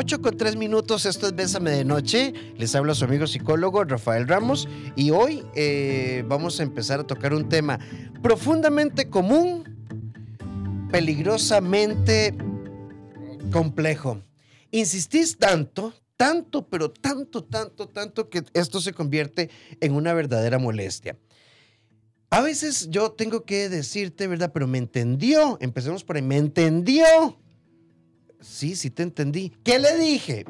8 con 3 minutos, esto es Bésame de Noche. Les habla su amigo psicólogo Rafael Ramos y hoy eh, vamos a empezar a tocar un tema profundamente común, peligrosamente complejo. Insistís tanto, tanto, pero tanto, tanto, tanto que esto se convierte en una verdadera molestia. A veces yo tengo que decirte, ¿verdad? Pero me entendió. Empecemos por ahí. Me entendió. Sí, sí te entendí. ¿Qué le dije?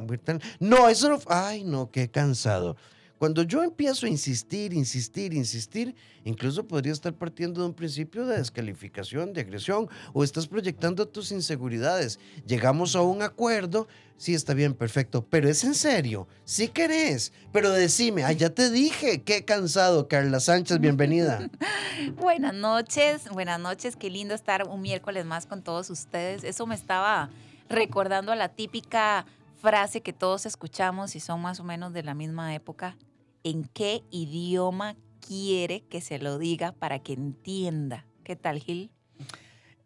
No, eso no. Ay, no, qué cansado. Cuando yo empiezo a insistir, insistir, insistir, incluso podría estar partiendo de un principio de descalificación, de agresión, o estás proyectando tus inseguridades. Llegamos a un acuerdo, sí está bien, perfecto, pero es en serio, sí querés, pero decime, ay, ya te dije, qué cansado, Carla Sánchez, bienvenida. buenas noches, buenas noches, qué lindo estar un miércoles más con todos ustedes. Eso me estaba recordando a la típica frase que todos escuchamos y son más o menos de la misma época, ¿en qué idioma quiere que se lo diga para que entienda? ¿Qué tal, Gil?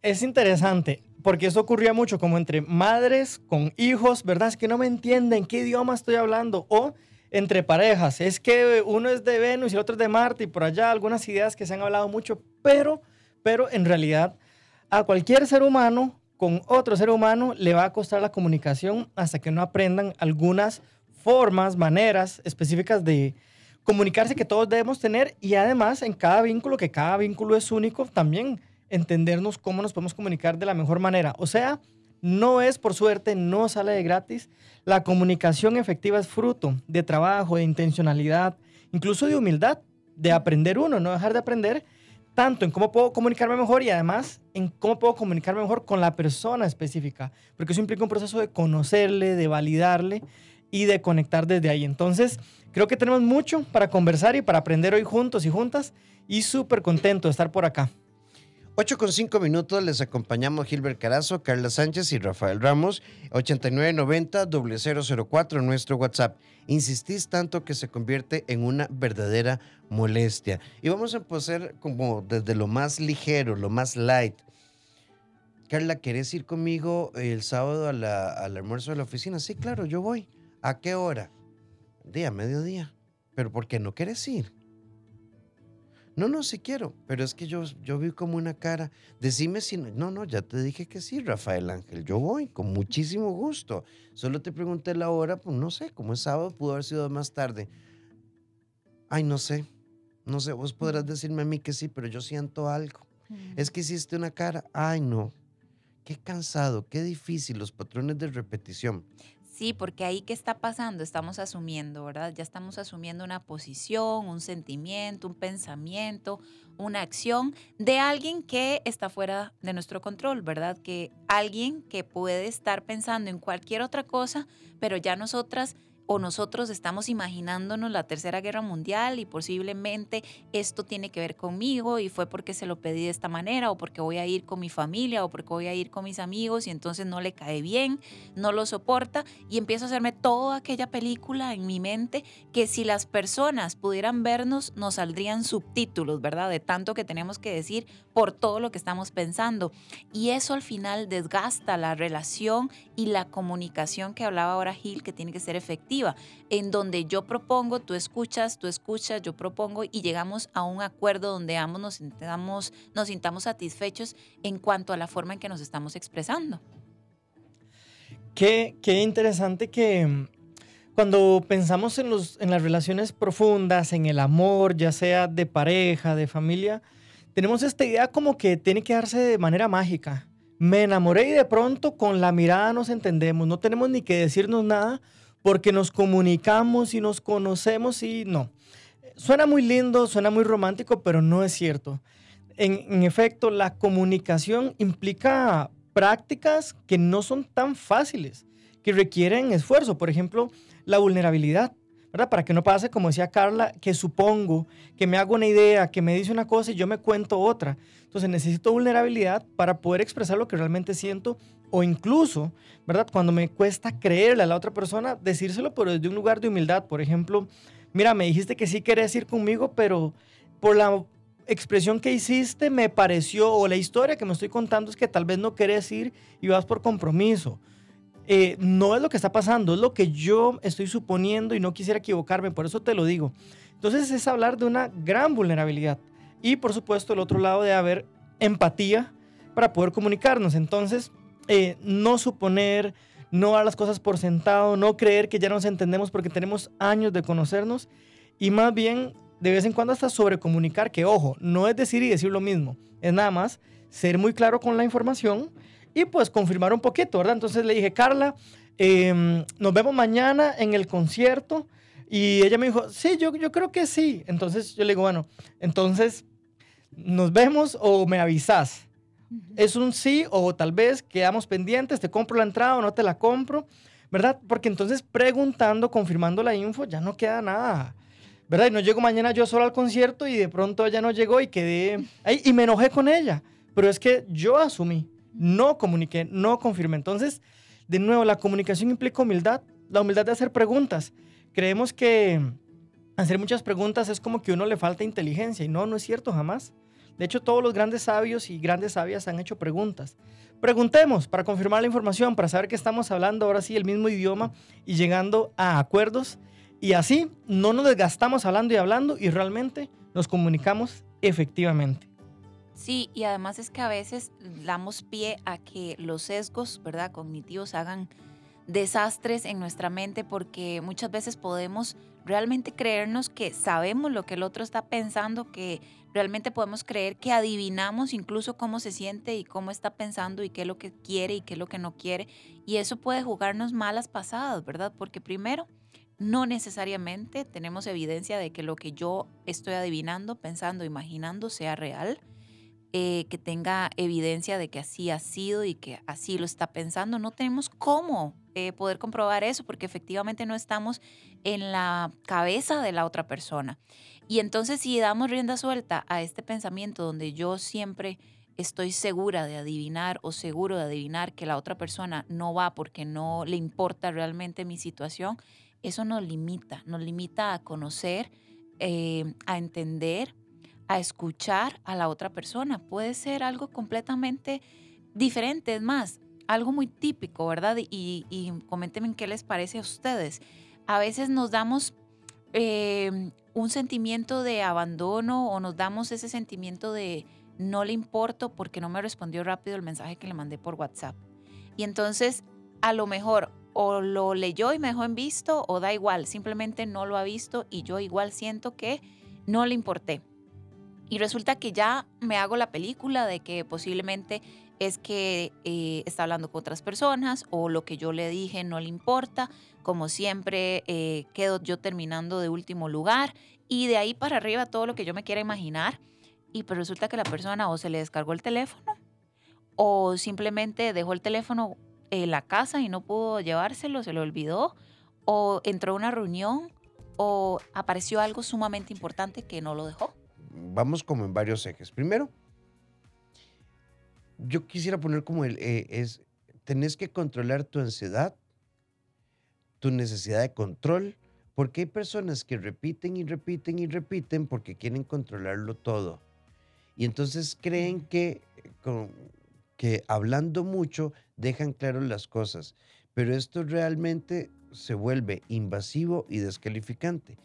Es interesante, porque eso ocurría mucho como entre madres con hijos, ¿verdad? Es que no me entienden qué idioma estoy hablando. O entre parejas, es que uno es de Venus y el otro es de Marte y por allá algunas ideas que se han hablado mucho, pero, pero en realidad a cualquier ser humano con otro ser humano le va a costar la comunicación hasta que no aprendan algunas formas, maneras específicas de comunicarse que todos debemos tener y además en cada vínculo, que cada vínculo es único, también entendernos cómo nos podemos comunicar de la mejor manera. O sea, no es por suerte, no sale de gratis. La comunicación efectiva es fruto de trabajo, de intencionalidad, incluso de humildad, de aprender uno, no dejar de aprender tanto en cómo puedo comunicarme mejor y además en cómo puedo comunicarme mejor con la persona específica, porque eso implica un proceso de conocerle, de validarle y de conectar desde ahí. Entonces, creo que tenemos mucho para conversar y para aprender hoy juntos y juntas y súper contento de estar por acá. 8 con 5 minutos les acompañamos Gilbert Carazo, Carla Sánchez y Rafael Ramos. 8990-004 nuestro WhatsApp. Insistís tanto que se convierte en una verdadera molestia. Y vamos a empezar como desde lo más ligero, lo más light. Carla, ¿querés ir conmigo el sábado al almuerzo de la oficina? Sí, claro, yo voy. ¿A qué hora? Día, mediodía. ¿Pero por qué no quieres ir? No, no, sí quiero, pero es que yo, yo vi como una cara. Decime si no. No, no, ya te dije que sí, Rafael Ángel. Yo voy con muchísimo gusto. Solo te pregunté la hora, pues no sé, como es sábado, pudo haber sido más tarde. Ay, no sé. No sé, vos podrás decirme a mí que sí, pero yo siento algo. Es que hiciste una cara. Ay, no. Qué cansado, qué difícil los patrones de repetición. Sí, porque ahí qué está pasando, estamos asumiendo, ¿verdad? Ya estamos asumiendo una posición, un sentimiento, un pensamiento, una acción de alguien que está fuera de nuestro control, ¿verdad? Que alguien que puede estar pensando en cualquier otra cosa, pero ya nosotras o nosotros estamos imaginándonos la Tercera Guerra Mundial y posiblemente esto tiene que ver conmigo y fue porque se lo pedí de esta manera o porque voy a ir con mi familia o porque voy a ir con mis amigos y entonces no le cae bien, no lo soporta y empiezo a hacerme toda aquella película en mi mente que si las personas pudieran vernos nos saldrían subtítulos, ¿verdad? De tanto que tenemos que decir por todo lo que estamos pensando. Y eso al final desgasta la relación y la comunicación que hablaba ahora Gil, que tiene que ser efectiva, en donde yo propongo, tú escuchas, tú escuchas, yo propongo y llegamos a un acuerdo donde ambos nos sintamos, nos sintamos satisfechos en cuanto a la forma en que nos estamos expresando. Qué, qué interesante que mm, cuando pensamos en, los, en las relaciones profundas, en el amor, ya sea de pareja, de familia, tenemos esta idea como que tiene que darse de manera mágica. Me enamoré y de pronto con la mirada nos entendemos, no tenemos ni que decirnos nada porque nos comunicamos y nos conocemos y no. Suena muy lindo, suena muy romántico, pero no es cierto. En, en efecto, la comunicación implica prácticas que no son tan fáciles, que requieren esfuerzo. Por ejemplo, la vulnerabilidad. ¿verdad? Para que no pase, como decía Carla, que supongo, que me hago una idea, que me dice una cosa y yo me cuento otra. Entonces necesito vulnerabilidad para poder expresar lo que realmente siento o incluso, ¿verdad? Cuando me cuesta creerle a la otra persona, decírselo, pero desde un lugar de humildad. Por ejemplo, mira, me dijiste que sí querías ir conmigo, pero por la expresión que hiciste me pareció, o la historia que me estoy contando es que tal vez no querés ir y vas por compromiso eh, no es lo que está pasando, es lo que yo estoy suponiendo y no quisiera equivocarme, por eso te lo digo. Entonces es hablar de una gran vulnerabilidad. Y por supuesto el otro lado de haber empatía para poder comunicarnos. Entonces, eh, no suponer, no dar las cosas por sentado, no creer que ya nos entendemos porque tenemos años de conocernos y más bien de vez en cuando hasta sobrecomunicar, que ojo, no es decir y decir lo mismo, es nada más ser muy claro con la información y pues confirmar un poquito, ¿verdad? Entonces le dije, Carla, em, nos vemos mañana en el concierto. Y ella me dijo, sí, yo, yo creo que sí. Entonces yo le digo, bueno, entonces nos vemos o me avisas. Es un sí o tal vez quedamos pendientes, te compro la entrada o no te la compro, ¿verdad? Porque entonces preguntando, confirmando la info, ya no queda nada, ¿verdad? Y no llego mañana yo solo al concierto y de pronto ella no llegó y quedé ahí y me enojé con ella. Pero es que yo asumí, no comuniqué, no confirmé. Entonces, de nuevo, la comunicación implica humildad, la humildad de hacer preguntas. Creemos que hacer muchas preguntas es como que a uno le falta inteligencia y no, no es cierto jamás. De hecho, todos los grandes sabios y grandes sabias han hecho preguntas. Preguntemos para confirmar la información, para saber que estamos hablando ahora sí el mismo idioma y llegando a acuerdos. Y así no nos desgastamos hablando y hablando y realmente nos comunicamos efectivamente. Sí, y además es que a veces damos pie a que los sesgos, ¿verdad? Cognitivos hagan desastres en nuestra mente porque muchas veces podemos realmente creernos que sabemos lo que el otro está pensando, que realmente podemos creer que adivinamos incluso cómo se siente y cómo está pensando y qué es lo que quiere y qué es lo que no quiere. Y eso puede jugarnos malas pasadas, ¿verdad? Porque primero, no necesariamente tenemos evidencia de que lo que yo estoy adivinando, pensando, imaginando sea real. Eh, que tenga evidencia de que así ha sido y que así lo está pensando. No tenemos cómo eh, poder comprobar eso porque efectivamente no estamos en la cabeza de la otra persona. Y entonces si damos rienda suelta a este pensamiento donde yo siempre estoy segura de adivinar o seguro de adivinar que la otra persona no va porque no le importa realmente mi situación, eso nos limita, nos limita a conocer, eh, a entender, a escuchar a la otra persona. Puede ser algo completamente diferente, es más, algo muy típico, ¿verdad? Y, y coméntenme qué les parece a ustedes. A veces nos damos eh, un sentimiento de abandono o nos damos ese sentimiento de no le importo porque no me respondió rápido el mensaje que le mandé por WhatsApp. Y entonces, a lo mejor o lo leyó y me dejó en visto o da igual, simplemente no lo ha visto y yo igual siento que no le importé. Y resulta que ya me hago la película de que posiblemente es que eh, está hablando con otras personas o lo que yo le dije no le importa. Como siempre, eh, quedo yo terminando de último lugar y de ahí para arriba todo lo que yo me quiera imaginar. Y pues resulta que la persona o se le descargó el teléfono o simplemente dejó el teléfono en la casa y no pudo llevárselo, se lo olvidó, o entró a una reunión o apareció algo sumamente importante que no lo dejó. Vamos como en varios ejes. Primero, yo quisiera poner como el, eh, es, tenés que controlar tu ansiedad, tu necesidad de control, porque hay personas que repiten y repiten y repiten porque quieren controlarlo todo. Y entonces creen que, que hablando mucho dejan claro las cosas, pero esto realmente se vuelve invasivo y descalificante.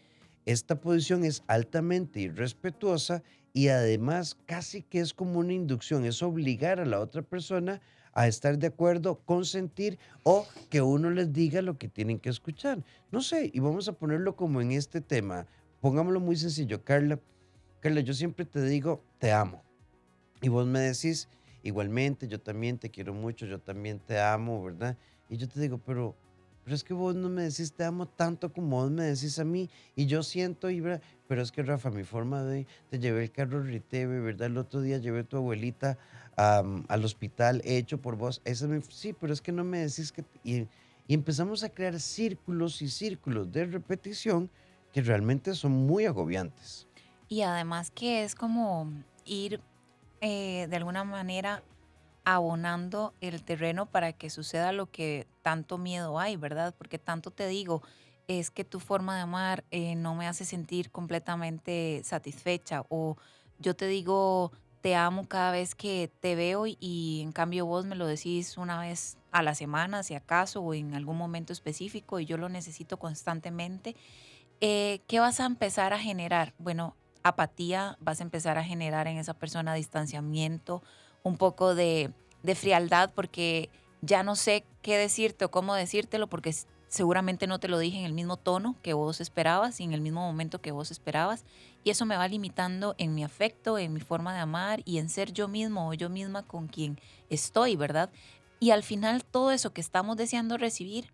Esta posición es altamente irrespetuosa y además casi que es como una inducción, es obligar a la otra persona a estar de acuerdo, consentir o que uno les diga lo que tienen que escuchar. No sé, y vamos a ponerlo como en este tema. Pongámoslo muy sencillo, Carla. Carla, yo siempre te digo, te amo. Y vos me decís, igualmente, yo también te quiero mucho, yo también te amo, ¿verdad? Y yo te digo, pero pero es que vos no me decís te amo tanto como vos me decís a mí. Y yo siento, y, pero es que Rafa, mi forma de, te llevé el carro Riteve, ¿verdad? El otro día llevé a tu abuelita al hospital hecho por vos. Esa sí, pero es que no me decís que... Y, empezamos a crear círculos y círculos de repetición que realmente son muy agobiantes. Y además que es como ir eh, de alguna manera abonando el terreno para que suceda lo que tanto miedo hay, ¿verdad? Porque tanto te digo, es que tu forma de amar eh, no me hace sentir completamente satisfecha o yo te digo, te amo cada vez que te veo y en cambio vos me lo decís una vez a la semana, si acaso, o en algún momento específico y yo lo necesito constantemente, eh, ¿qué vas a empezar a generar? Bueno, apatía, vas a empezar a generar en esa persona distanciamiento, un poco de, de frialdad, porque ya no sé qué decirte o cómo decírtelo, porque seguramente no te lo dije en el mismo tono que vos esperabas y en el mismo momento que vos esperabas. Y eso me va limitando en mi afecto, en mi forma de amar y en ser yo mismo o yo misma con quien estoy, ¿verdad? Y al final todo eso que estamos deseando recibir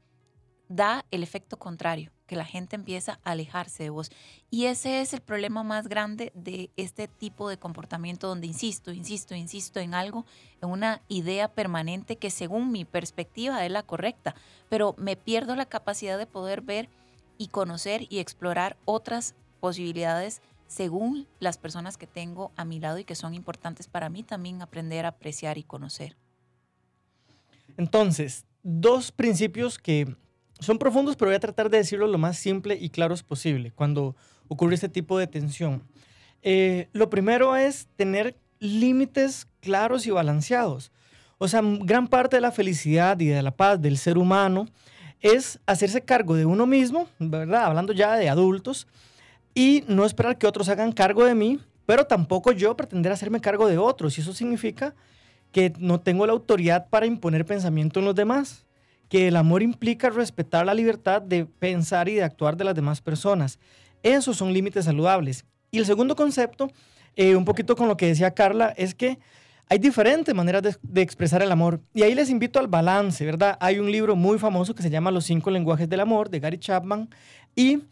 da el efecto contrario, que la gente empieza a alejarse de vos. Y ese es el problema más grande de este tipo de comportamiento donde insisto, insisto, insisto en algo, en una idea permanente que según mi perspectiva es la correcta, pero me pierdo la capacidad de poder ver y conocer y explorar otras posibilidades según las personas que tengo a mi lado y que son importantes para mí también aprender a apreciar y conocer. Entonces, dos principios que son profundos, pero voy a tratar de decirlo lo más simple y claros posible cuando ocurre este tipo de tensión. Eh, lo primero es tener límites claros y balanceados. O sea, gran parte de la felicidad y de la paz del ser humano es hacerse cargo de uno mismo, ¿verdad? Hablando ya de adultos, y no esperar que otros hagan cargo de mí, pero tampoco yo pretender hacerme cargo de otros. Y eso significa que no tengo la autoridad para imponer pensamiento en los demás que el amor implica respetar la libertad de pensar y de actuar de las demás personas. Esos son límites saludables. Y el segundo concepto, eh, un poquito con lo que decía Carla, es que hay diferentes maneras de, de, expresar el amor. Y ahí les invito al balance, ¿verdad? Hay un libro muy famoso que se llama Los cinco lenguajes del amor, de Gary Chapman, y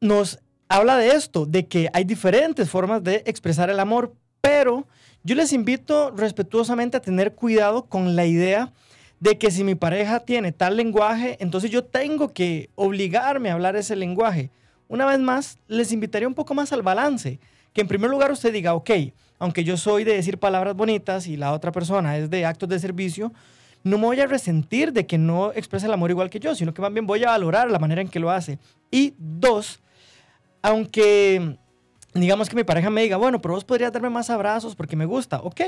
nos habla de esto, de que hay diferentes formas de expresar el amor, pero yo les invito respetuosamente a tener cuidado con la idea de que si mi pareja tiene tal lenguaje, entonces yo tengo que obligarme a hablar ese lenguaje. Una vez más, les invitaría un poco más al balance. Que en primer lugar usted diga, ok, aunque yo soy de decir palabras bonitas y la otra persona es de actos de servicio, no me voy a resentir de que no exprese el amor igual que yo, sino que más bien voy a valorar la manera en que lo hace. Y dos, aunque digamos que mi pareja me diga, bueno, pero vos podrías darme más abrazos porque me gusta, ok,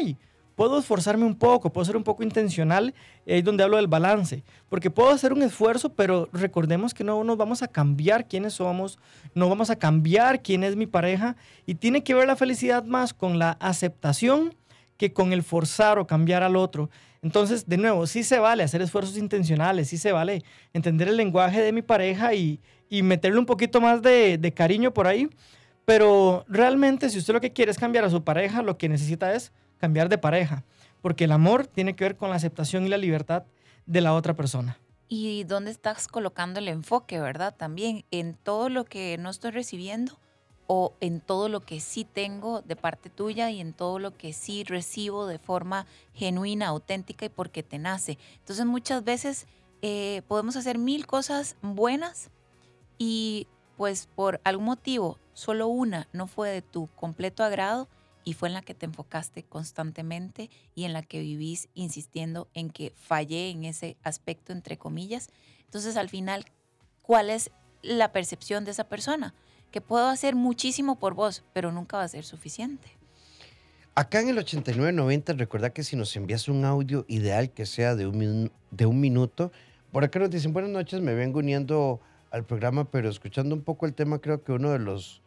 puedo esforzarme un poco, puedo ser un poco intencional, ahí es donde hablo del balance, porque puedo hacer un esfuerzo, pero recordemos que no nos vamos a cambiar quiénes somos, no vamos a cambiar quién es mi pareja, y tiene que ver la felicidad más con la aceptación que con el forzar o cambiar al otro. Entonces, de nuevo, sí se vale hacer esfuerzos intencionales, sí se vale entender el lenguaje de mi pareja y, meterle un poquito más de, de cariño por ahí, pero realmente si usted lo que quiere es cambiar a su pareja, lo que necesita es cambiar de pareja, porque el amor tiene que ver con la aceptación y la libertad de la otra persona. ¿Y dónde estás colocando el enfoque, verdad? También en todo lo que no estoy recibiendo o en todo lo que sí tengo de parte tuya y en todo lo que sí recibo de forma genuina, auténtica y porque te nace. Entonces muchas veces eh, podemos hacer mil cosas buenas y pues por algún motivo solo una no fue de tu completo agrado y fue en la que te enfocaste constantemente y en la que vivís insistiendo en que fallé en ese aspecto, entre comillas. Entonces, al final, ¿cuál es la percepción de esa persona? Que puedo hacer muchísimo por vos, pero nunca va a ser suficiente. Acá en el 8990, recuerda que si nos envías un audio ideal que sea de un, de un minuto, por acá nos dicen buenas noches, me vengo uniendo al programa, pero escuchando un poco el tema, creo que uno de los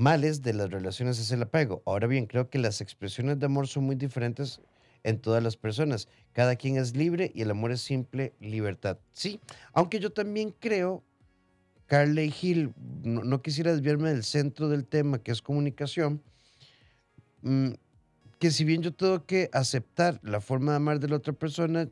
males de las relaciones es el apego. Ahora bien, creo que las expresiones de amor son muy diferentes en todas las personas. Cada quien es libre y el amor es simple libertad. Sí, aunque yo también creo, Carly Hill, no, quisiera desviarme del centro del tema, que es comunicación, mm, que si bien yo tengo que aceptar la forma de amar de la otra persona,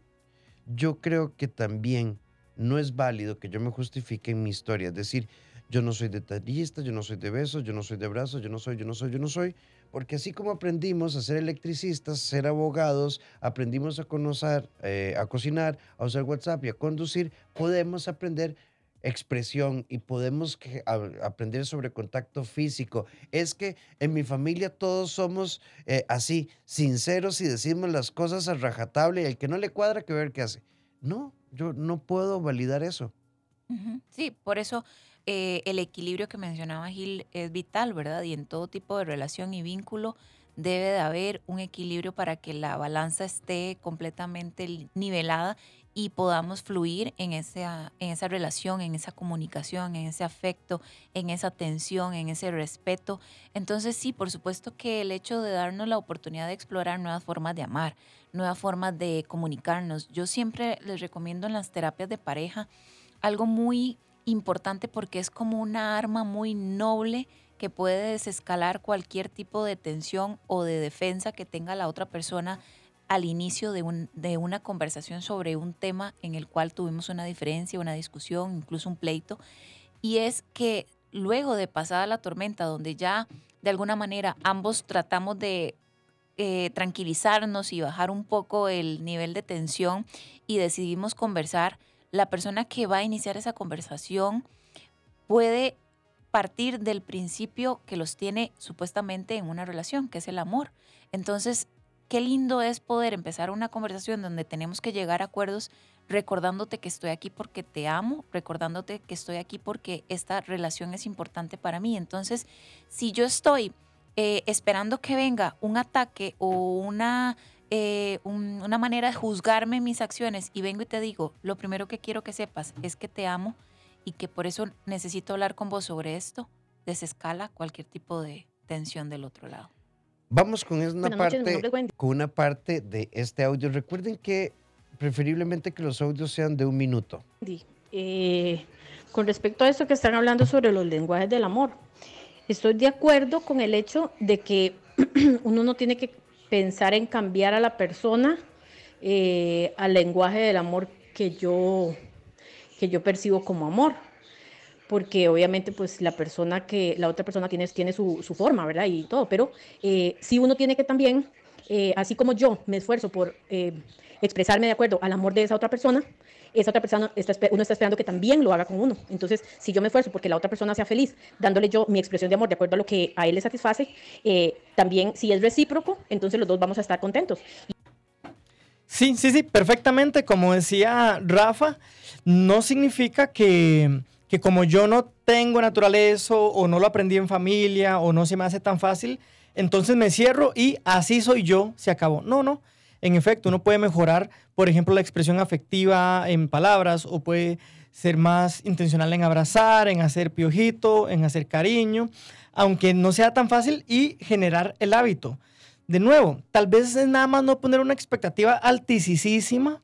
yo creo que también no es válido que yo me justifique en mi historia. Es decir, yo no soy detallista, yo no soy de besos, yo no soy de abrazos, yo no soy, yo no soy, yo no soy. Porque así como aprendimos a ser electricistas, ser abogados, aprendimos a conocer, eh, a cocinar, a usar WhatsApp y a conducir, podemos aprender expresión y podemos aprender sobre contacto físico. Es que en mi familia todos somos eh, así, sinceros y decimos las cosas a rajatable y el que no le cuadra que ver qué hace. No, yo no puedo validar eso. Sí, por eso eh, el equilibrio que mencionaba Gil es vital, ¿verdad? Y en todo tipo de relación y vínculo debe de haber un equilibrio para que la balanza esté completamente nivelada y podamos fluir en esa, en esa relación, en esa comunicación, en ese afecto, en esa atención, en ese respeto. Entonces sí, por supuesto que el hecho de darnos la oportunidad de explorar nuevas formas de amar, nuevas formas de comunicarnos. Yo siempre les recomiendo en las terapias de pareja algo muy importante porque es como una arma muy noble que puede desescalar cualquier tipo de tensión o de defensa que tenga la otra persona al inicio de, un, de una conversación sobre un tema en el cual tuvimos una diferencia, una discusión, incluso un pleito, y es que luego de pasada la tormenta, donde ya de alguna manera ambos tratamos de eh, tranquilizarnos y bajar un poco el nivel de tensión y decidimos conversar, la persona que va a iniciar esa conversación puede partir del principio que los tiene supuestamente en una relación, que es el amor. Entonces, qué lindo es poder empezar una conversación donde tenemos que llegar a acuerdos recordándote que estoy aquí porque te amo, recordándote que estoy aquí porque esta relación es importante para mí. Entonces, si yo estoy eh, esperando que venga un ataque o una, eh, una manera de juzgarme mis acciones y vengo y te digo, lo primero que quiero que sepas es que te amo y que por eso necesito hablar con vos sobre esto, desescala cualquier tipo de tensión del otro lado. Vamos con una, parte, con una parte de este audio. Recuerden que preferiblemente que los audios sean de un minuto. Eh, con respecto a esto que están hablando sobre los lenguajes del amor, estoy de acuerdo con el hecho de que uno no tiene que pensar en cambiar a la persona eh, al lenguaje del amor que yo, que yo percibo como amor porque obviamente pues la persona que, la otra persona tiene, tiene su, forma, ¿verdad? Y todo, pero eh, uno tiene que también, eh, así como yo me esfuerzo por eh, expresarme de acuerdo al amor de esa otra persona, esa otra persona, está, uno está esperando que también lo haga con uno. Entonces, si yo me esfuerzo porque la otra persona sea feliz, dándole yo mi expresión de amor de acuerdo a lo que a él le satisface, también si es recíproco, entonces los dos vamos a estar contentos. Sí, sí, sí, perfectamente. Como decía Rafa, no significa que que como yo no tengo naturaleza o no lo aprendí en familia o no se me hace tan fácil, entonces me cierro y así soy yo, se acabó. No, no. En efecto, uno puede mejorar, por ejemplo, la expresión afectiva en palabras o puede ser más intencional en abrazar, en hacer piojito, en hacer cariño, aunque no sea tan fácil y generar el hábito. De nuevo, tal vez es nada más no poner una expectativa altísima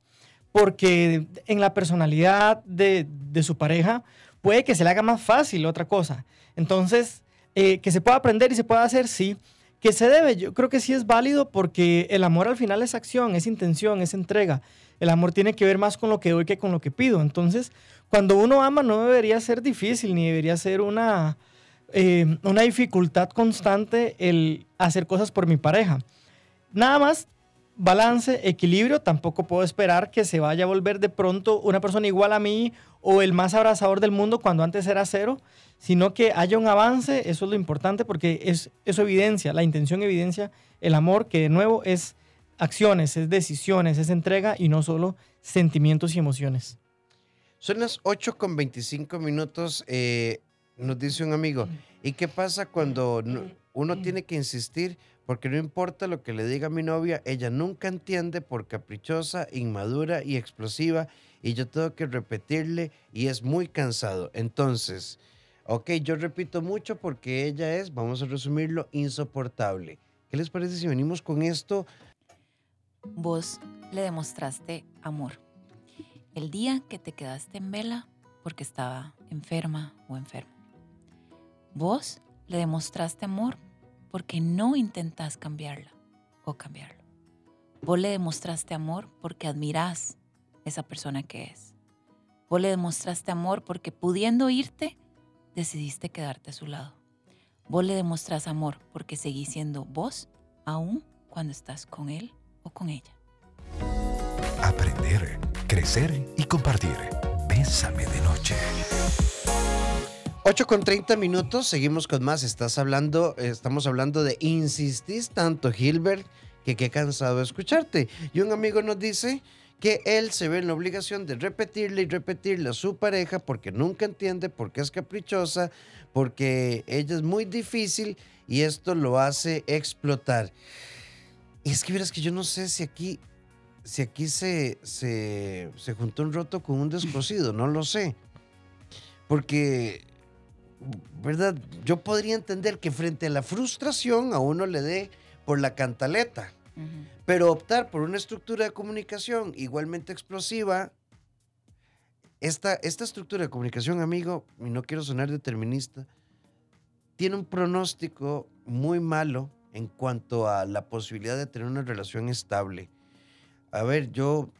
porque en la personalidad de, su pareja puede que se le haga más fácil otra cosa. Entonces, eh, que se pueda aprender y se pueda hacer, sí. Que se debe, yo creo que sí es válido porque el amor al final es acción, es intención, es entrega. El amor tiene que ver más con lo que doy que con lo que pido. Entonces, cuando uno ama no debería ser difícil ni debería ser una, eh, una dificultad constante el hacer cosas por mi pareja. Nada más balance, equilibrio, tampoco puedo esperar que se vaya a volver de pronto una persona igual a mí o el más abrazador del mundo cuando antes era cero, sino que haya un avance, eso es lo importante porque es eso evidencia, la intención evidencia el amor que de nuevo es acciones, es decisiones, es entrega y no solo sentimientos y emociones. Son las 8 con 25 minutos, eh, nos dice un amigo, ¿y qué pasa cuando uno tiene que insistir? Porque no importa lo que le diga mi novia, ella nunca entiende por caprichosa, inmadura y explosiva, y yo tengo que repetirle y es muy cansado. Entonces, ok, yo repito mucho porque ella es, vamos a resumirlo, insoportable. ¿Qué les parece si venimos con esto? Vos le demostraste amor. El día que te quedaste en vela porque estaba enferma o enfermo. Vos le demostraste amor porque no intentas cambiarla o cambiarlo. Vos le demostraste amor porque admirás esa persona que es. Vos le demostraste amor porque pudiendo irte, decidiste quedarte a su lado. Vos le demostrás amor porque seguís siendo vos aún cuando estás con él o con ella. Aprender, crecer y compartir. Bésame de noche. 8 con 30 minutos, seguimos con más. Estás hablando, estamos hablando de insistís tanto, Gilbert, que qué cansado de escucharte. Y un amigo nos dice que él se ve en la obligación de repetirle y repetirle a su pareja porque nunca entiende, porque es caprichosa, porque ella es muy difícil y esto lo hace explotar. Y es que verás que yo no sé si aquí, si aquí se, se, se juntó un roto con un descosido, no lo sé. Porque, ¿verdad? Yo podría entender que frente a la frustración a uno le dé por la cantaleta, pero optar por una estructura de comunicación igualmente explosiva, esta, esta estructura de comunicación, amigo, y no quiero sonar determinista, tiene un pronóstico muy malo en cuanto a la posibilidad de tener una relación estable. A ver, yo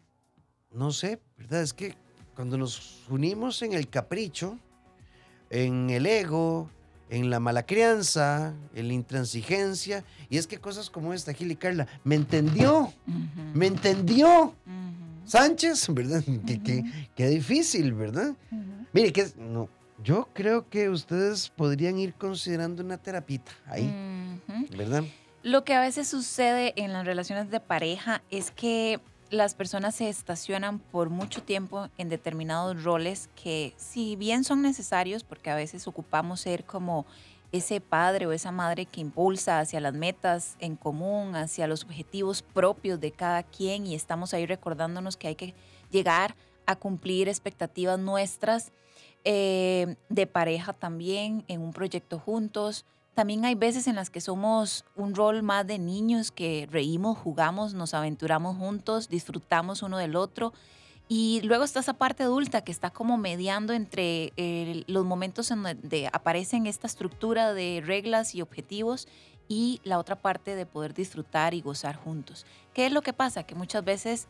no sé, ¿verdad? Es que cuando nos unimos en el capricho, en el ego, en la mala crianza, en la intransigencia, y es que cosas como esta, Gil y Carla, me entendió, me entendió. Sánchez, ¿verdad? Qué, qué- qué difícil, ¿verdad? Mire, que no, yo creo que ustedes podrían ir considerando una terapita ahí. ¿verdad? Lo que a veces sucede en las relaciones de pareja es que las personas se estacionan por mucho tiempo en determinados roles que si bien son necesarios, porque a veces ocupamos ser como ese padre o esa madre que impulsa hacia las metas en común, hacia los objetivos propios de cada quien y estamos ahí recordándonos que hay que llegar a cumplir expectativas nuestras eh, de pareja también, en un proyecto juntos. También hay veces en las que somos un rol más de niños que reímos, jugamos, nos aventuramos juntos, disfrutamos uno del otro. Y luego está esa parte adulta que está como mediando entre eh, los momentos en donde aparecen esta estructura de reglas y objetivos y la otra parte de poder disfrutar y gozar juntos. ¿Qué es lo que pasa? Que muchas veces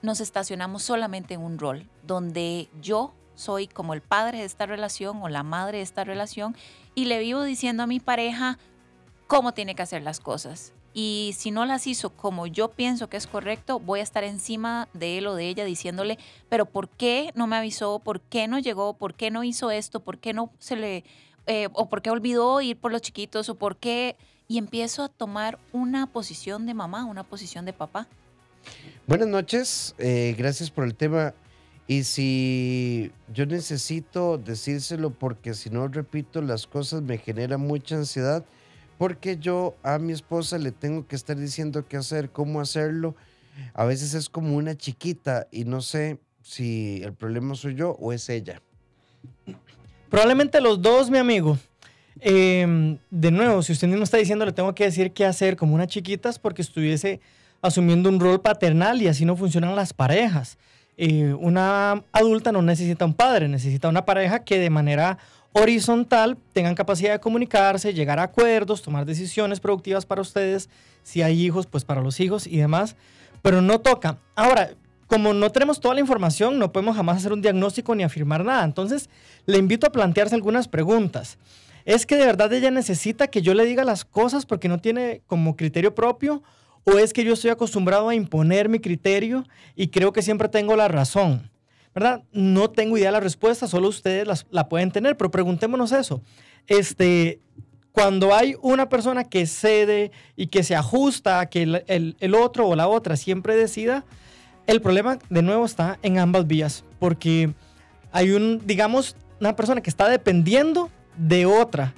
nos estacionamos solamente en un rol, donde yo soy como el padre de esta relación o la madre de esta relación y le vivo diciendo a mi pareja cómo tiene que hacer las cosas. Y si no las hizo como yo pienso que es correcto, voy a estar encima de él o de ella diciéndole, pero ¿por qué no me avisó? ¿Por qué no llegó? ¿Por qué no hizo esto? ¿Por qué no se le... eh, o por qué olvidó ir por los chiquitos? ¿O por qué... Y empiezo a tomar una posición de mamá, una posición de papá. Buenas noches, eh, gracias por el tema. Y si yo necesito decírselo porque si no repito las cosas me genera mucha ansiedad, porque yo a mi esposa le tengo que estar diciendo qué hacer, cómo hacerlo. A veces es como una chiquita y no sé si el problema soy yo o es ella. Probablemente los dos, mi amigo. Eh, de nuevo, si usted mismo está diciendo, le tengo que decir qué hacer como una chiquita, es porque estuviese asumiendo un rol paternal y así no funcionan las parejas. Eh, una adulta no necesita un padre, necesita una pareja que de manera horizontal tengan capacidad de comunicarse, llegar a acuerdos, tomar decisiones productivas para ustedes, si hay hijos, pues para los hijos y demás, pero no toca. Ahora, como no tenemos toda la información, no podemos jamás hacer un diagnóstico ni afirmar nada. Entonces, le invito a plantearse algunas preguntas. ¿Es que de verdad ella necesita que yo le diga las cosas porque no tiene como criterio propio? ¿O es que yo estoy acostumbrado a imponer mi criterio y creo que siempre tengo la razón? ¿Verdad? No tengo idea de la respuesta, solo ustedes las- la pueden tener, pero preguntémonos eso. Este, cuando hay una persona que cede y que se ajusta a que el, el- el otro o la otra siempre decida, el problema de nuevo está en ambas vías, porque hay un, digamos, una persona que está dependiendo de otra,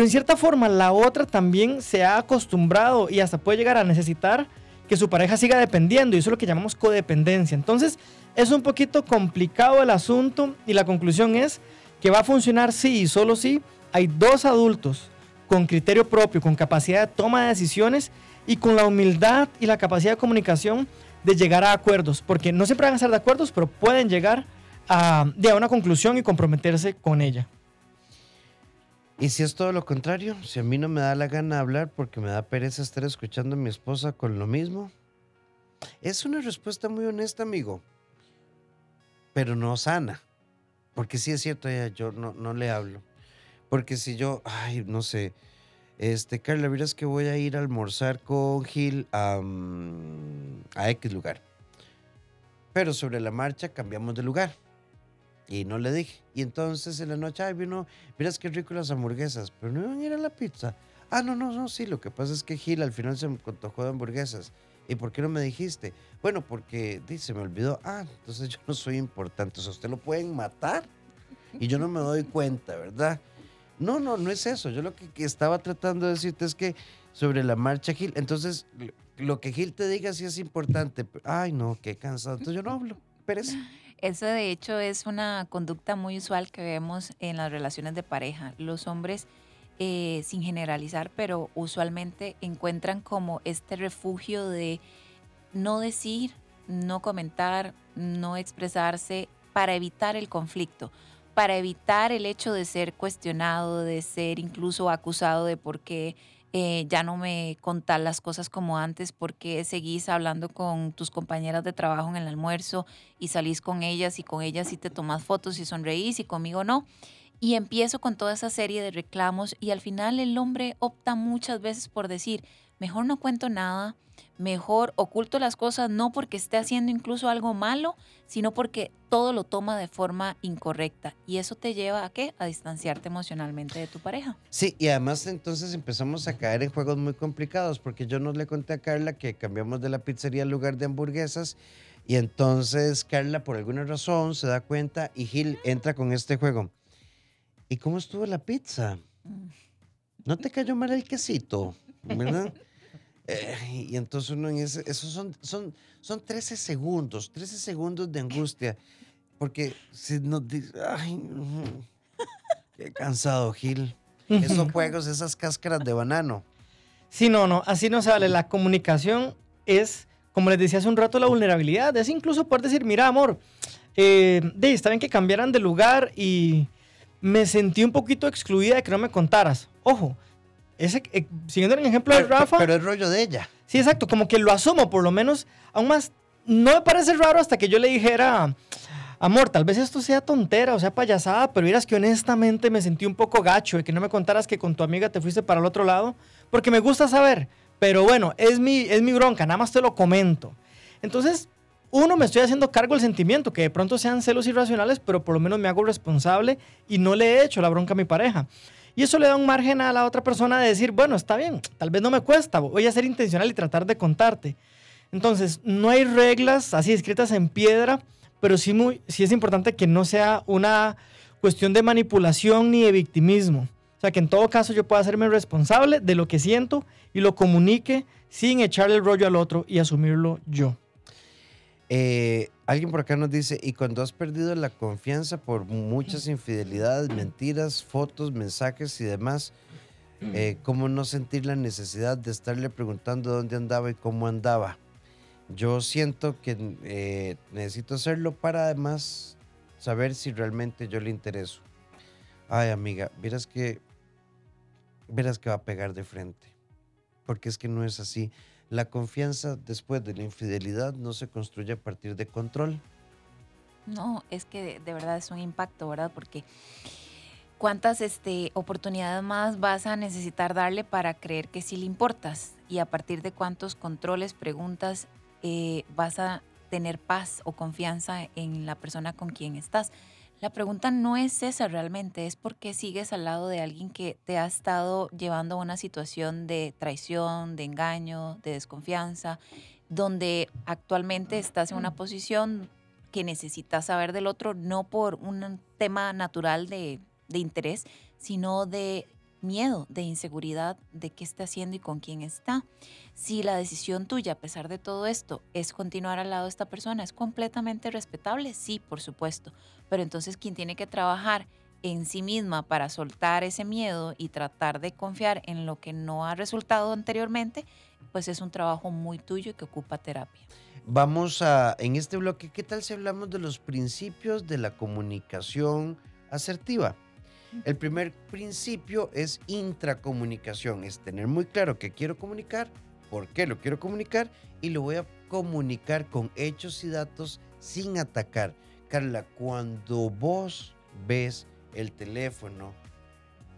pero en cierta forma la otra también se ha acostumbrado y hasta puede llegar a necesitar que su pareja siga dependiendo y eso es lo que llamamos codependencia. Entonces es un poquito complicado el asunto y la conclusión es que va a funcionar sí y solo si hay dos adultos con criterio propio, con capacidad de toma de decisiones y con la humildad y la capacidad de comunicación de llegar a acuerdos, porque no siempre van a estar de acuerdos, pero pueden llegar a, de a una conclusión y comprometerse con ella. Y si es todo lo contrario, si a mí no me da la gana hablar porque me da pereza estar escuchando a mi esposa con lo mismo, es una respuesta muy honesta, amigo, pero no sana. Porque sí es cierto, ya, yo no, no le hablo. Porque si yo, ay, no sé, este, Carla, verás que voy a ir a almorzar con Gil a, mm, a X lugar. Pero sobre la marcha cambiamos de lugar. Y no le dije. Y entonces en la noche, ay, vino, miras qué rico las hamburguesas, pero no iban a ir a la pizza. Ah, no, no, no, sí, lo que pasa es que Gil al final se me antojó de hamburguesas. ¿Y por qué no me dijiste? Bueno, porque dice, me olvidó. Ah, entonces yo no soy importante. O sea, usted lo pueden matar y yo no me doy cuenta, ¿verdad? No, no, no es eso. Yo lo que, que estaba tratando de decirte es que sobre la marcha Gil, entonces lo- que Gil te diga sí es importante. Ay, no, qué cansado. Entonces yo no hablo. Pérez. Eso de hecho es una conducta muy usual que vemos en las relaciones de pareja. Los hombres, eh, sin generalizar, pero usualmente encuentran como este refugio de no decir, no comentar, no expresarse para evitar el conflicto, para evitar el hecho de ser cuestionado, de ser incluso acusado de por qué eh, ya no me contás las cosas como antes, por qué seguís hablando con tus compañeras de trabajo en el almuerzo y salís con ellas y con ellas sí te tomas fotos y sonreís y conmigo no. Y empiezo con toda esa serie de reclamos y al final el hombre opta muchas veces por decir, mejor no cuento nada, mejor oculto las cosas no porque esté haciendo incluso algo malo, sino porque todo lo toma de forma incorrecta. Y eso te lleva a qué? A distanciarte emocionalmente de tu pareja. Sí, y además entonces empezamos a caer en juegos muy complicados porque yo no le conté a Carla que cambiamos de la pizzería al lugar de hamburguesas y entonces Carla por alguna razón se da cuenta y Gil entra con este juego. ¿Y cómo estuvo la pizza? ¿No te cayó mal el quesito? ¿Verdad? Eh, y entonces uno en ese, esos son, son, son 13 segundos, 13 segundos de angustia. Porque si nos dice, ay, qué cansado, Gil. Esos juegos, esas cáscaras de banano. Sí, no, no, así no se vale. La comunicación es, como les decía hace un rato, la vulnerabilidad. Es incluso poder decir, mira, amor, eh, de, está bien que cambiaran de lugar y me sentí un poquito excluida de que no me contaras. Ojo, ese, eh, siguiendo el ejemplo de Rafa. pero es rollo de ella. Sí, exacto, como que lo asumo, por lo menos, aún más, no me parece raro hasta que yo le dijera, amor, tal vez esto sea tontera o sea payasada, pero miras que honestamente me sentí un poco gacho de que no me contaras que con tu amiga te fuiste para el otro lado, porque me gusta saber, pero bueno, es mi, es mi bronca, nada más te lo comento. Entonces, uno, me estoy haciendo cargo del sentimiento, que de pronto sean celos irracionales, pero por lo menos me hago responsable y no le he hecho la bronca a mi pareja. Y eso le da un margen a la otra persona de decir, bueno, está bien, tal vez no me cuesta, voy a ser intencional y tratar de contarte. Entonces, no hay reglas así escritas en piedra, pero sí, muy, sí es importante que no sea una cuestión de manipulación ni de victimismo. O sea, que en todo caso yo pueda hacerme responsable de lo que siento y lo comunique sin echarle el rollo al otro y asumirlo yo. Eh, alguien por acá nos dice, y cuando has perdido la confianza por muchas infidelidades, mentiras, fotos, mensajes y demás, eh, ¿cómo no sentir la necesidad de estarle preguntando dónde andaba y cómo andaba? Yo siento que eh, necesito hacerlo para además saber si realmente yo le intereso. Ay, amiga, verás que, verás que va a pegar de frente, porque es que no es así. La confianza después de la infidelidad no se construye a partir de control. No, es que de, verdad es un impacto, ¿verdad? Porque cuántas este, oportunidades más vas a necesitar darle para creer que sí le importas y a partir de cuántos controles, preguntas eh, vas a tener paz o confianza en la persona con quien estás. La pregunta no es esa realmente, es por qué sigues al lado de alguien que te ha estado llevando a una situación de traición, de engaño, de desconfianza, donde actualmente estás en una posición que necesitas saber del otro, no por un tema natural de, de interés, sino de miedo, de inseguridad de qué está haciendo y con quién está. Si la decisión tuya, a pesar de todo esto, es continuar al lado de esta persona, es completamente respetable, sí, por supuesto. Pero entonces quien tiene que trabajar en sí misma para soltar ese miedo y tratar de confiar en lo que no ha resultado anteriormente, pues es un trabajo muy tuyo y que ocupa terapia. Vamos a, en este bloque, ¿qué tal si hablamos de los principios de la comunicación asertiva? El primer principio es intracomunicación, es tener muy claro qué quiero comunicar, por qué lo quiero comunicar y lo voy a comunicar con hechos y datos sin atacar. Carla, cuando vos ves el teléfono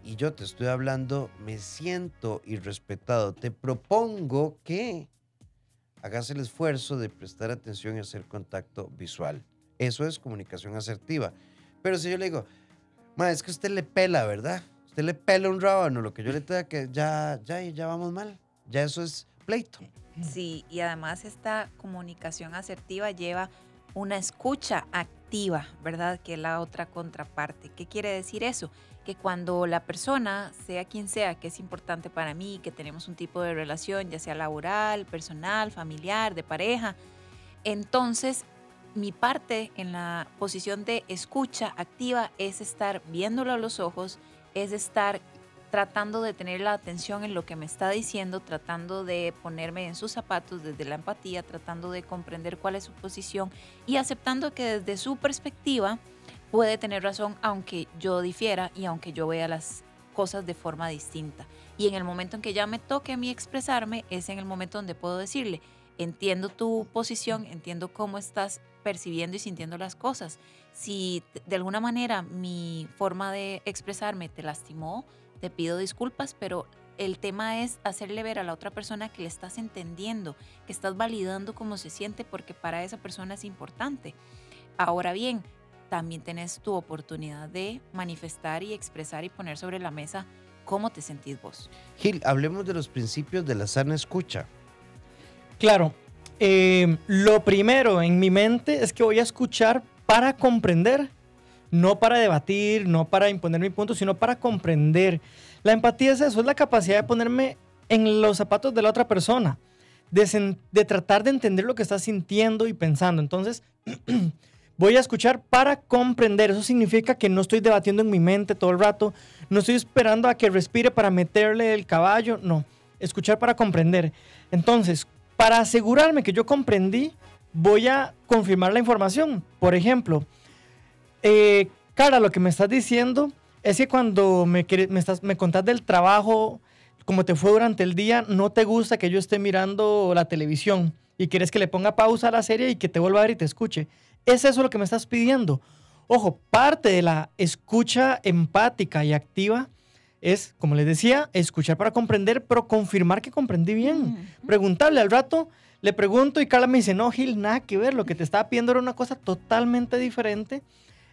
y yo te estoy hablando, me siento irrespetado. Te propongo que hagas el esfuerzo de prestar atención y hacer contacto visual. Eso es comunicación asertiva. Pero si yo le digo, Ma, es que usted le pela, ¿verdad? Usted le pela un rábano, lo que yo le tenga que ya, ya, ya vamos mal. Ya eso es pleito. Sí, y además esta comunicación asertiva lleva una escucha activa ¿verdad? Que es la otra contraparte. ¿Qué quiere decir eso? Que cuando la persona, sea quien sea, que es importante para mí, que tenemos un tipo de relación, ya sea laboral, personal, familiar, de pareja, entonces mi parte en la posición de escucha activa es estar viéndolo a los ojos, es estar tratando de tener la atención en lo que me está diciendo, tratando de ponerme en sus zapatos desde la empatía, tratando de comprender cuál es su posición y aceptando que desde su perspectiva puede tener razón aunque yo difiera y aunque yo vea las cosas de forma distinta. Y en el momento en que ya me toque a mí expresarme, es en el momento donde puedo decirle, entiendo tu posición, entiendo cómo estás percibiendo y sintiendo las cosas. Si de alguna manera mi forma de expresarme te lastimó, te pido disculpas, pero el tema es hacerle ver a la otra persona que le estás entendiendo, que estás validando cómo se siente, porque para esa persona es importante. Ahora bien, también tenés tu oportunidad de manifestar y expresar y poner sobre la mesa cómo te sentís vos. Gil, hablemos de los principios de la sana escucha. Claro, eh, lo primero en mi mente es que voy a escuchar para comprender no para debatir, no para imponer mi punto, sino para comprender. La empatía es eso, es la capacidad de ponerme en los zapatos de la otra persona, de, tratar de entender lo que está sintiendo y pensando. Entonces, voy a escuchar para comprender. Eso significa que no estoy debatiendo en mi mente todo el rato, no estoy esperando a que respire para meterle el caballo, no, escuchar para comprender. Entonces, para asegurarme que yo comprendí, voy a confirmar la información. Por ejemplo, eh, cara, lo que me estás diciendo es que cuando me, me, estás, me contás del trabajo, como te fue durante el día, no te gusta que yo esté mirando la televisión y quieres que le ponga pausa a la serie y que te vuelva a ver y te escuche. ¿Es eso lo que me estás pidiendo? Ojo, parte de la escucha empática y activa es, como les decía, escuchar para comprender, pero confirmar que comprendí bien. Preguntarle al rato, le pregunto y Carla me dice, no, Gil, nada que ver, lo que te estaba pidiendo era una cosa totalmente diferente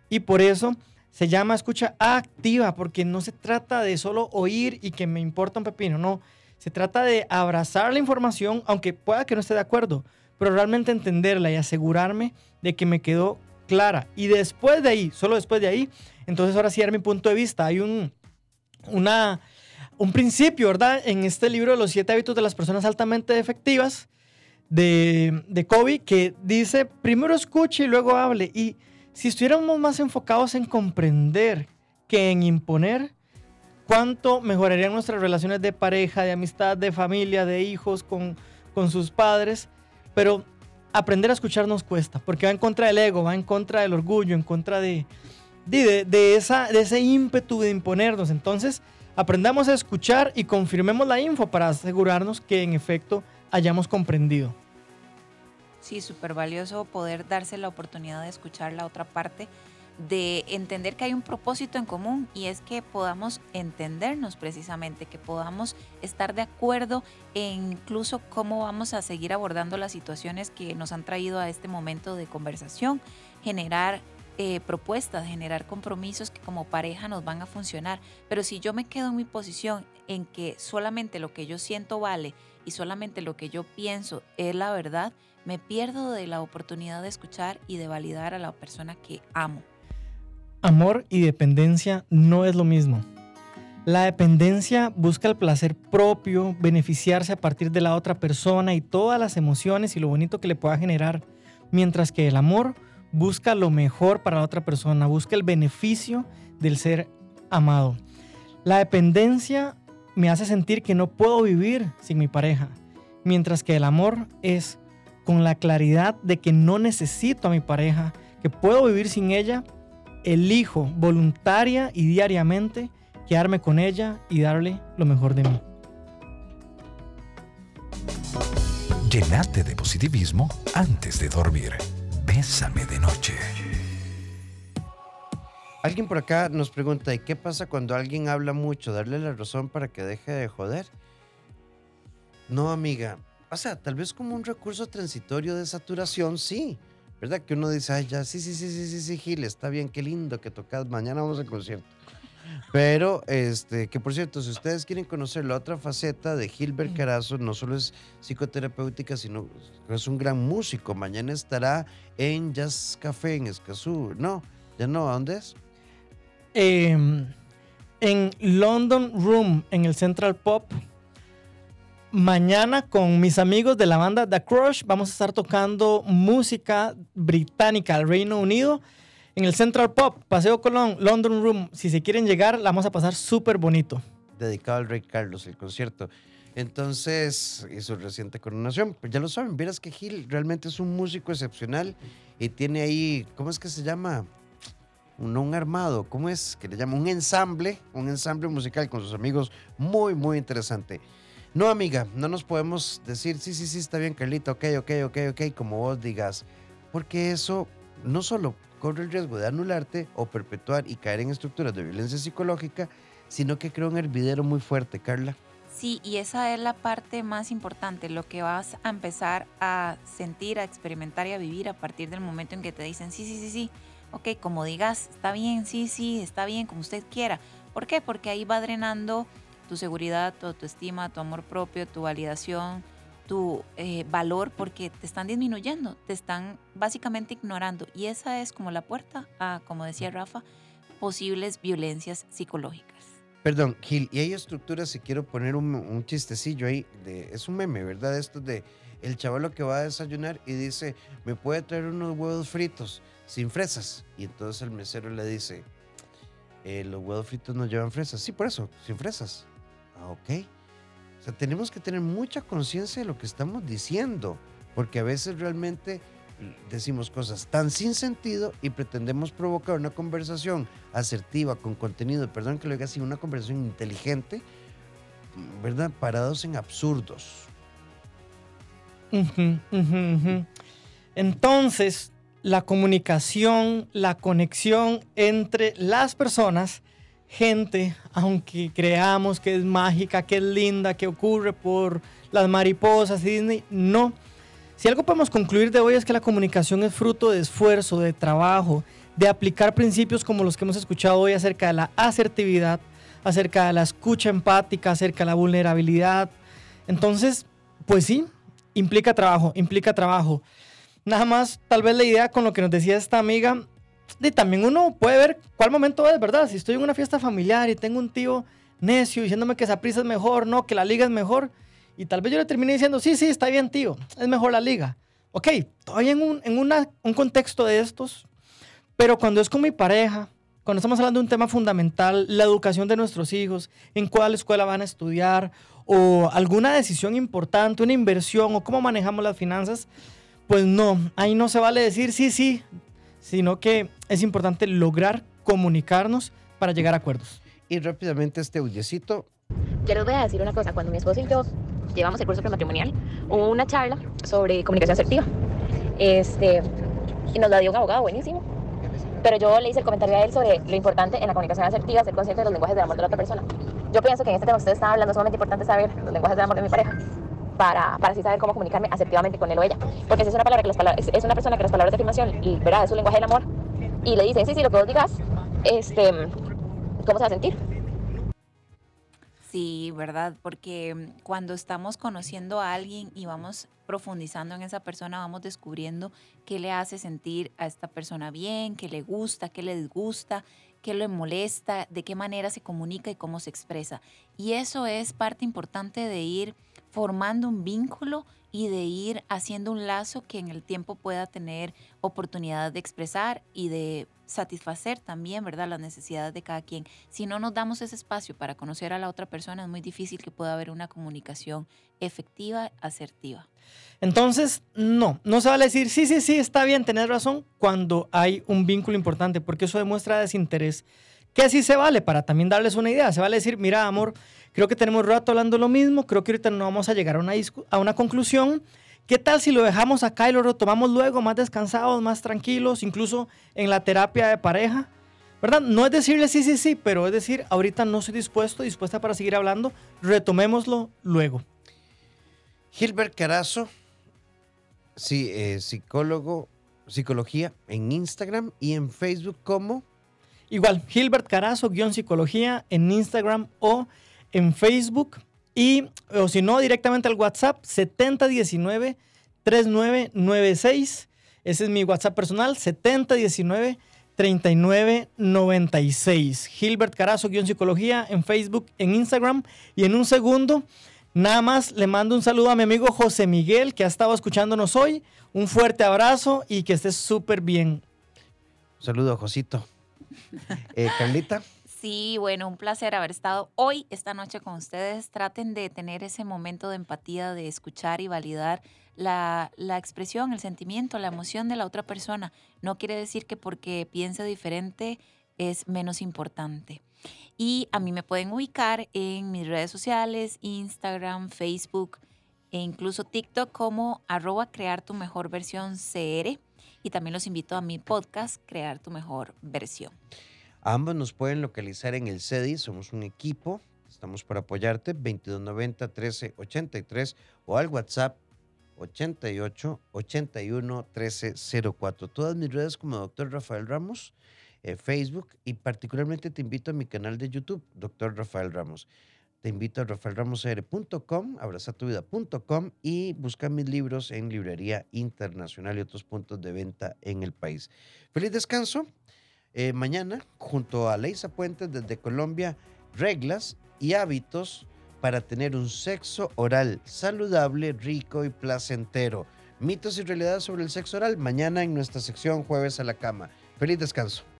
y por eso se llama escucha activa, porque no se trata de solo oír y que me importa un pepino, no. Se trata de abrazar la información, aunque pueda que no esté de acuerdo, pero realmente entenderla y asegurarme de que me quedó clara. Y después de ahí, solo después de ahí, entonces ahora sí dar mi punto de vista. Hay un, una, un principio, ¿verdad? En este libro de los siete hábitos de las personas altamente efectivas de, de Kobe que dice, primero escuche y luego hable. Y si estuviéramos más enfocados en comprender que en imponer, ¿cuánto mejorarían nuestras relaciones de pareja, de amistad, de familia, de hijos con, con sus padres? Pero aprender a escuchar nos cuesta, porque va en contra del ego, va en contra del orgullo, en contra de, de, esa, de ese ímpetu de imponernos. Entonces, aprendamos a escuchar y confirmemos la info para asegurarnos que en efecto hayamos comprendido. Sí, súper valioso poder darse la oportunidad de escuchar la otra parte, de entender que hay un propósito en común y es que podamos entendernos precisamente, que podamos estar de acuerdo en incluso cómo vamos a seguir abordando las situaciones que nos han traído a este momento de conversación, generar eh, propuestas, generar compromisos que como pareja nos van a funcionar. Pero si yo me quedo en mi posición en que solamente lo que yo siento vale y solamente lo que yo pienso es la verdad, me pierdo de la oportunidad de escuchar y de validar a la persona que amo. Amor y dependencia no es lo mismo. La dependencia busca el placer propio, beneficiarse a partir de la otra persona y todas las emociones y lo bonito que le pueda generar, mientras que el amor busca lo mejor para la otra persona, busca el beneficio del ser amado. La dependencia me hace sentir que no puedo vivir sin mi pareja, mientras que el amor es con la claridad de que no necesito a mi pareja, que puedo vivir sin ella, elijo voluntaria y diariamente quedarme con ella y darle lo mejor de mí. Llenate de positivismo antes de dormir. Bésame de noche. Alguien por acá nos pregunta, ¿y qué pasa cuando alguien habla mucho? ¿Darle la razón para que deje de joder? No, amiga, o sea, tal vez como un recurso transitorio de saturación, sí. ¿Verdad? Que uno dice, ay, ya, sí, sí, sí, sí, sí, sí, Gil, está bien, qué lindo que tocas, mañana vamos al concierto. Pero, este, que por cierto, si ustedes quieren conocer la otra faceta de Gilbert Carazo, no solo es psicoterapéutica, sino que es un gran músico. Mañana estará en Jazz Café en Escazú. No, ya no, ¿a dónde es? Em, en London Room, en el Central Pop. Mañana con mis amigos de la banda The Crush vamos a estar tocando música británica al Reino Unido en el Central Pop, Paseo Colón, London Room. Si se quieren llegar, la vamos a pasar súper bonito. Dedicado al Rey Carlos, el concierto. Entonces, y su reciente coronación. Pues ya lo saben, verás que Gil realmente es un músico excepcional y tiene ahí, ¿cómo es que se llama? Un, un armado, ¿cómo es? Que le llama un ensamble, un ensamble musical con sus amigos muy, muy interesante. No, amiga, no nos podemos decir, sí, sí, sí, está bien, Carlita, ok, ok, ok, ok, como vos digas, porque eso no solo corre el riesgo de anularte o perpetuar y caer en estructuras de violencia psicológica, sino que crea un hervidero muy fuerte, Carla. Sí, y esa es la parte más importante, lo que vas a empezar a sentir, a experimentar y a vivir a partir del momento en que te dicen, sí, sí, sí, sí, ok, como digas, está bien, sí, sí, está bien, como usted quiera. ¿Por qué? Porque ahí va drenando tu seguridad, tu autoestima, tu amor propio, tu validación, tu eh, valor, porque te están disminuyendo, te están básicamente ignorando. Y esa es como la puerta a, como decía Rafa, posibles violencias psicológicas. Perdón, Gil, y hay estructuras, si quiero poner un, un chistecillo ahí, de, es un meme, ¿verdad? Esto de el chavalo que va a desayunar y dice, ¿me puede traer unos huevos fritos sin fresas? Y entonces el mesero le dice, "Eh, los huevos fritos no llevan fresas. Sí, por eso, sin fresas. Ah, ok. O sea, tenemos que tener mucha conciencia de lo que estamos diciendo, porque a veces realmente decimos cosas tan sin sentido y pretendemos provocar una conversación asertiva, con contenido, perdón que lo diga así, una conversación inteligente, ¿verdad? Parados en absurdos. Entonces, la comunicación, la conexión entre las personas, gente, aunque creamos que es mágica, que es linda, que ocurre por las mariposas y Disney, no. Si algo podemos concluir de hoy es que la comunicación es fruto de esfuerzo, de trabajo, de aplicar principios como los que hemos escuchado hoy acerca de la asertividad, acerca de la escucha empática, acerca de la vulnerabilidad. Entonces, pues sí, implica trabajo, implica trabajo. Nada más, tal vez la idea con lo que nos decía esta amiga, de también uno puede ver cuál momento es, ¿verdad? Si estoy en una fiesta familiar y tengo un tío necio diciéndome que esa prisa es mejor, no, que la liga es mejor, y tal vez yo le termine diciendo, sí, sí, está bien, tío, es mejor la liga. Ok, estoy en un, un contexto de estos, pero cuando es con mi pareja, cuando estamos hablando de un tema fundamental, la educación de nuestros hijos, en cuál escuela van a estudiar, o alguna decisión importante, una inversión, o cómo manejamos las finanzas, pues no, ahí no se vale decir sí, sí, sino que es importante lograr comunicarnos para llegar a acuerdos. Y rápidamente este audicito, Yo les voy a decir una cosa, cuando mi esposo y yo llevamos el curso prematrimonial, hubo una charla sobre comunicación asertiva. Este, y nos la dio un abogado buenísimo. Pero yo le hice el comentario a él sobre lo importante en la comunicación asertiva, ser consciente de los lenguajes del amor de la otra persona. Yo pienso que en este tema que ustedes están hablando es sumamente importante saber los lenguajes del amor de mi pareja para, para así saber cómo comunicarme asertivamente con él o ella. Porque si es una, palabra que las palabras, es, una persona que las palabras de afirmación ¿verdad? es su lenguaje del amor y le dicen, sí, sí, lo que vos digas, este, ¿cómo se va a sentir? Sí, ¿verdad? Porque mm, cuando estamos conociendo a alguien y vamos profundizando en esa persona, vamos descubriendo qué le hace sentir a esta persona bien, qué le gusta, qué le disgusta, qué le molesta, de qué manera se comunica y cómo se expresa. Y eso es parte importante de ir formando un vínculo y de ir haciendo un lazo que en el tiempo pueda tener oportunidad de expresar y de satisfacer también, ¿verdad?, las necesidades de cada quien. Si no nos damos ese espacio para conocer a la otra persona, es muy difícil que pueda haber una comunicación efectiva, asertiva. Entonces, no, no se vale decir, sí, sí, sí, está bien, tenés razón, cuando hay un vínculo importante, porque eso demuestra desinterés. Que sí se vale, para también darles una idea, se vale decir, mira, amor, creo que tenemos rato hablando lo mismo, creo que ahorita no vamos a llegar a una, a una conclusión. ¿Qué tal si lo dejamos acá y lo retomamos luego, más descansados, más tranquilos, incluso en la terapia de pareja? ¿Verdad? No es decirle sí, sí, sí, pero es decir, ahorita no estoy dispuesto, dispuesta para seguir hablando, retomémoslo luego. Gilbert Carazo, sí, eh, psicólogo, psicología en Instagram y en Facebook como Igual, Gilbert Carazo, guion psicología en Instagram o en Facebook. Y, o si no, directamente al WhatsApp 7019-3996. Ese es mi WhatsApp personal, 7019-3996. Gilbert Carazo, guion psicología en Facebook, en Instagram. Y en un segundo, nada más le mando un saludo a mi amigo José Miguel, que ha estado escuchándonos hoy. Un fuerte abrazo y que estés súper bien. Saludo a Josito. Eh, Carlita. Sí, bueno, un placer haber estado hoy, esta noche con ustedes. Traten de tener ese momento de empatía, de escuchar y validar la, la, expresión, el sentimiento, la emoción de la otra persona. No quiere decir que porque piense diferente es menos importante. Y a mí me pueden ubicar en mis redes sociales, Instagram, Facebook e incluso TikTok como arroba crear tu mejor versión CR. Y también los invito a mi podcast, Crear tu mejor versión. Ambos nos pueden localizar en el CEDI, somos un equipo, estamos para apoyarte, 2290-1383 o al WhatsApp 88 81 1304. Todas mis redes como Dr. Rafael Ramos, eh, Facebook y particularmente te invito a mi canal de YouTube, Dr. Rafael Ramos. Te invito a rafaelramosr.com, abrazatuvida.com y busca mis libros en Librería Internacional y otros puntos de venta en el país. Feliz descanso. Eh, mañana, junto a Leisa Puentes desde Colombia, reglas y hábitos para tener un sexo oral saludable, rico y placentero. Mitos y realidades sobre el sexo oral, mañana en nuestra sección Jueves a la Cama. Feliz descanso.